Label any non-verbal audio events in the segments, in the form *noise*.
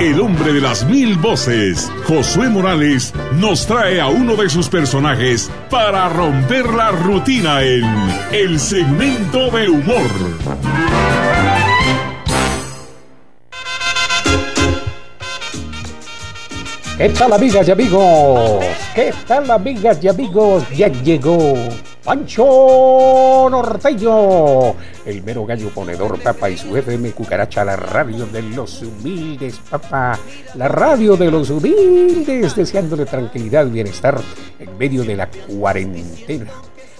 El hombre de las mil voces, Josué Morales, nos trae a uno de sus personajes para romper la rutina en el segmento de humor. ¿Qué tal amigas y amigos? ¿Qué tal amigas y amigos? Ya llegó Pancho Norteño, el mero gallo ponedor papa y su FM cucaracha, la radio de los humildes papa, la radio de los humildes, deseándole tranquilidad y bienestar en medio de la cuarentena.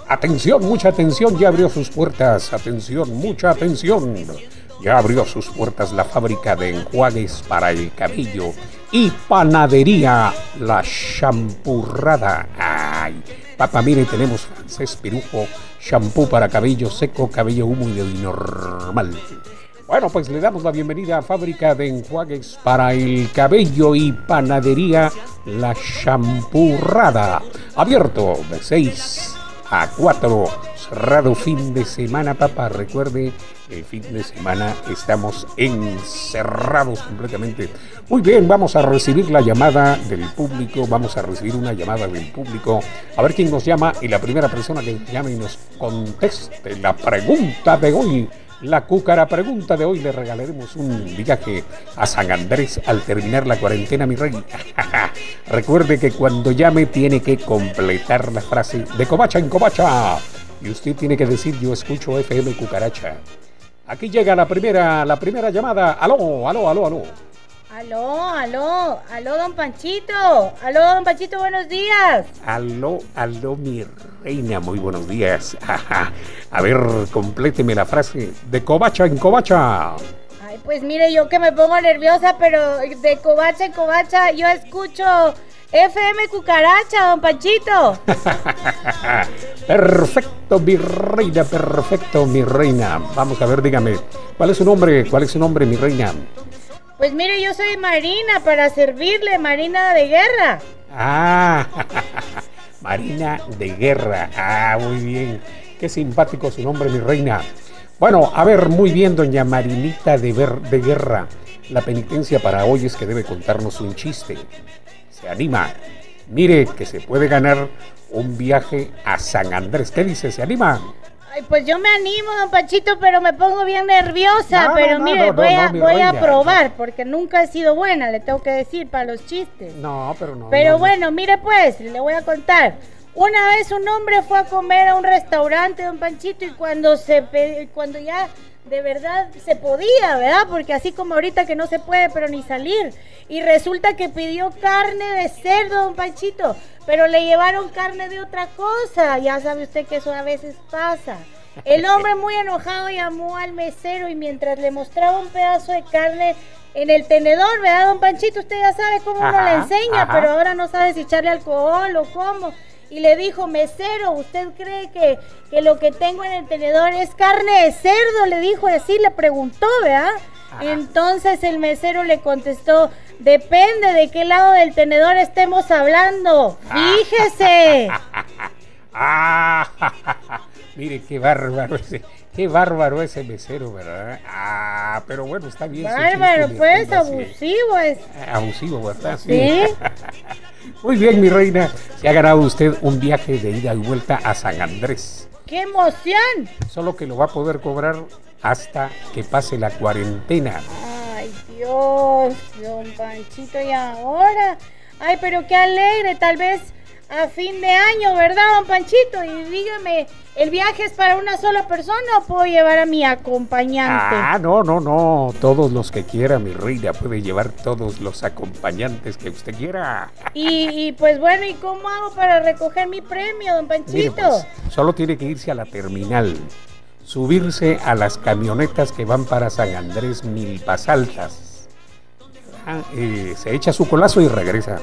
Atención, mucha atención, ya abrió sus puertas, atención, mucha atención. Ya abrió sus puertas la fábrica de enjuagues para el cabello y panadería La Champurrada. Ay, papá, mire, tenemos francés pirujo, shampoo para cabello seco, cabello húmedo y normal. Bueno, pues le damos la bienvenida a Fábrica de Enjuagues para el Cabello y Panadería La Champurrada. Abierto de 6 a 4. Cerrado fin de semana, papá. Recuerde, el fin de semana estamos encerrados completamente. Muy bien, vamos a recibir la llamada del público. Vamos a recibir una llamada del público. A ver quién nos llama. Y la primera persona que llame y nos conteste la pregunta de hoy. La cúcara pregunta de hoy le regalaremos un viaje a San Andrés al terminar la cuarentena, mi rey. *laughs* Recuerde que cuando llame tiene que completar la frase de covacha en covacha. Y usted tiene que decir yo escucho FM Cucaracha. Aquí llega la primera, la primera llamada. Aló, aló, aló, aló. Aló, aló, aló, don Panchito. Aló, don Panchito, buenos días. Aló, aló, mi reina, muy buenos días. *laughs* A ver, compléteme la frase de covacha en covacha. Ay, pues mire, yo que me pongo nerviosa, pero de covacha en covacha yo escucho FM Cucaracha, don Panchito. *laughs* perfecto, mi reina, perfecto, mi reina. Vamos a ver, dígame, ¿cuál es su nombre? ¿Cuál es su nombre, mi reina? Pues mire, yo soy Marina para servirle, Marina de Guerra. Ah, *laughs* Marina de Guerra. Ah, muy bien. Qué simpático su nombre, mi reina. Bueno, a ver, muy bien, doña Marinita de, de Guerra. La penitencia para hoy es que debe contarnos un chiste. Se anima. Mire que se puede ganar un viaje a San Andrés. ¿Qué dice? ¿Se anima? Ay, pues yo me animo, don Pachito, pero me pongo bien nerviosa. pero mire, voy, a, voy a probar, porque nunca he sido buena, le tengo que decir, para los chistes. No, pero no. Pero bueno, mire pues, le voy a contar. Una vez un hombre fue a comer a un restaurante, don Panchito, y cuando se cuando ya de verdad se podía, ¿verdad? Porque así como ahorita que no se puede, pero ni salir. Y resulta que pidió carne de cerdo, don Panchito, pero le llevaron carne de otra cosa. Ya sabe usted que eso a veces pasa. El hombre muy enojado llamó al mesero y mientras le mostraba un pedazo de carne en el tenedor, ¿verdad, don Panchito? Usted ya sabe cómo uno le enseña, pero ahora no sabe si echarle alcohol o cómo y le dijo, mesero, ¿usted cree que, que, lo que tengo en el tenedor es carne de cerdo? Le dijo así, le preguntó, ¿verdad? Entonces el mesero le contestó, depende de qué lado del tenedor estemos hablando. Fíjese. *laughs* Ah, *laughs* mire qué bárbaro ese, qué bárbaro ese mesero, ¿verdad? Ah, pero bueno, está bien. Bárbaro, pues, abusivo es. Abusivo, ¿verdad? Sí. *laughs* Muy bien, mi reina. Se ha ganado usted un viaje de ida y vuelta a San Andrés. ¡Qué emoción! Solo que lo va a poder cobrar hasta que pase la cuarentena. Ay, Dios, don Panchito, ¿y ahora? Ay, pero qué alegre, tal vez a fin de año, ¿verdad, don Panchito? Y dígame, ¿el viaje es para una sola persona o puedo llevar a mi acompañante? Ah, no, no, no. Todos los que quiera, mi reina. Puede llevar todos los acompañantes que usted quiera. Y, pues bueno, ¿y cómo hago para recoger mi premio, don Panchito? Pues, solo tiene que irse a la terminal. Subirse a las camionetas que van para San Andrés Milpas Altas. Ah, eh, se echa su colazo y regresa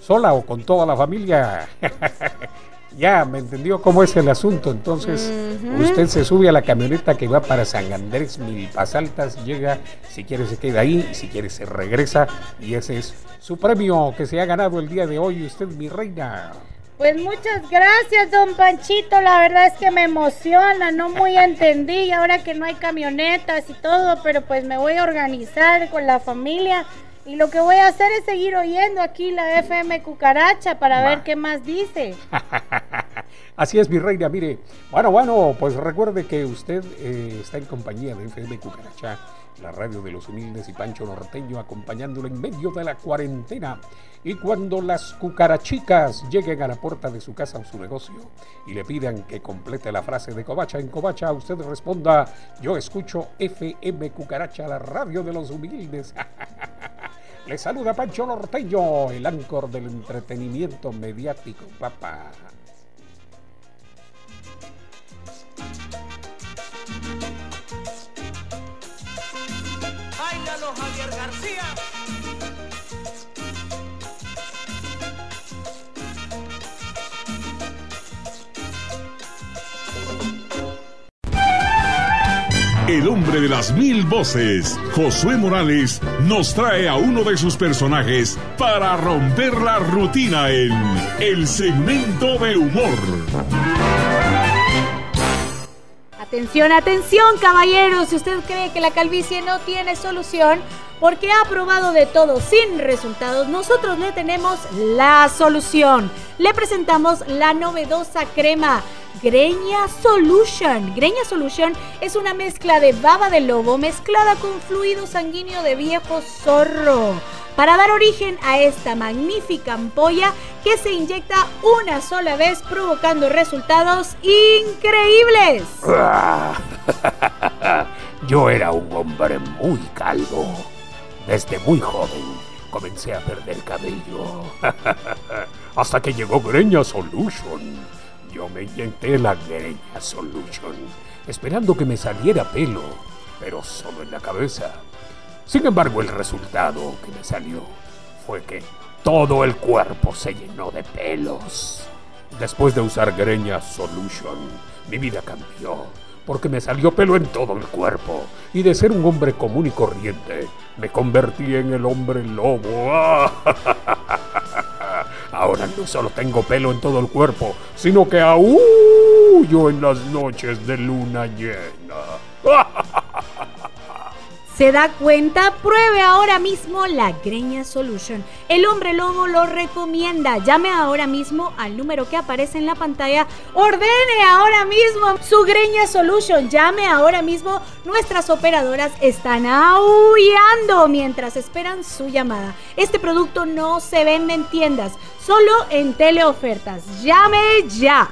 sola o con toda la familia. *laughs* ya, ¿me entendió cómo es el asunto? Entonces, usted se sube a la camioneta que va para San Andrés Milpas Altas, llega, si quiere se queda ahí, si quiere se regresa, y ese es su premio que se ha ganado el día de hoy, usted, mi reina. Pues muchas gracias, don Panchito. La verdad es que me emociona, no muy *laughs* entendí ahora que no hay camionetas y todo, pero pues me voy a organizar con la familia Y lo que voy a hacer es seguir oyendo aquí la FM Cucaracha para ver qué más dice. *laughs* Así es, mi reina, mire. Bueno, bueno, pues recuerde que usted eh, está en compañía de FM Cucaracha, la radio de los humildes y Pancho Norteño acompañándolo en medio de la cuarentena. Y cuando las cucarachicas lleguen a la puerta de su casa o su negocio y le pidan que complete la frase de Covacha en Covacha, usted responda, yo escucho FM Cucaracha, la radio de los humildes. *laughs* Le saluda Pancho Norteño, el ancor del entretenimiento mediático, papá. Javier García. El hombre de las mil voces, Josué Morales, nos trae a uno de sus personajes para romper la rutina en el segmento de humor. Atención, atención, caballeros. Si usted cree que la calvicie no tiene solución, porque ha probado de todo sin resultados, nosotros le tenemos la solución. Le presentamos la novedosa crema Greña Solution. Greña Solution es una mezcla de baba de lobo mezclada con fluido sanguíneo de viejo zorro para dar origen a esta magnífica ampolla que se inyecta una sola vez provocando resultados increíbles. *laughs* Yo era un hombre muy calvo. Desde muy joven comencé a perder cabello. *laughs* Hasta que llegó Greña Solution yo me inyecté la Greña Solution, esperando que me saliera pelo, pero solo en la cabeza. Sin embargo, el resultado que me salió fue que todo el cuerpo se llenó de pelos. Después de usar Greña Solution, mi vida cambió, porque me salió pelo en todo el cuerpo, y de ser un hombre común y corriente, me convertí en el hombre lobo. *laughs* Ahora no solo tengo pelo en todo el cuerpo, sino que aúllo en las noches de luna llena. *laughs* ¿Se da cuenta? Pruebe ahora mismo la Greña Solution. El hombre lobo lo recomienda. Llame ahora mismo al número que aparece en la pantalla. Ordene ahora mismo su Greña Solution. Llame ahora mismo. Nuestras operadoras están aullando mientras esperan su llamada. Este producto no se vende en tiendas, solo en teleofertas. Llame ya.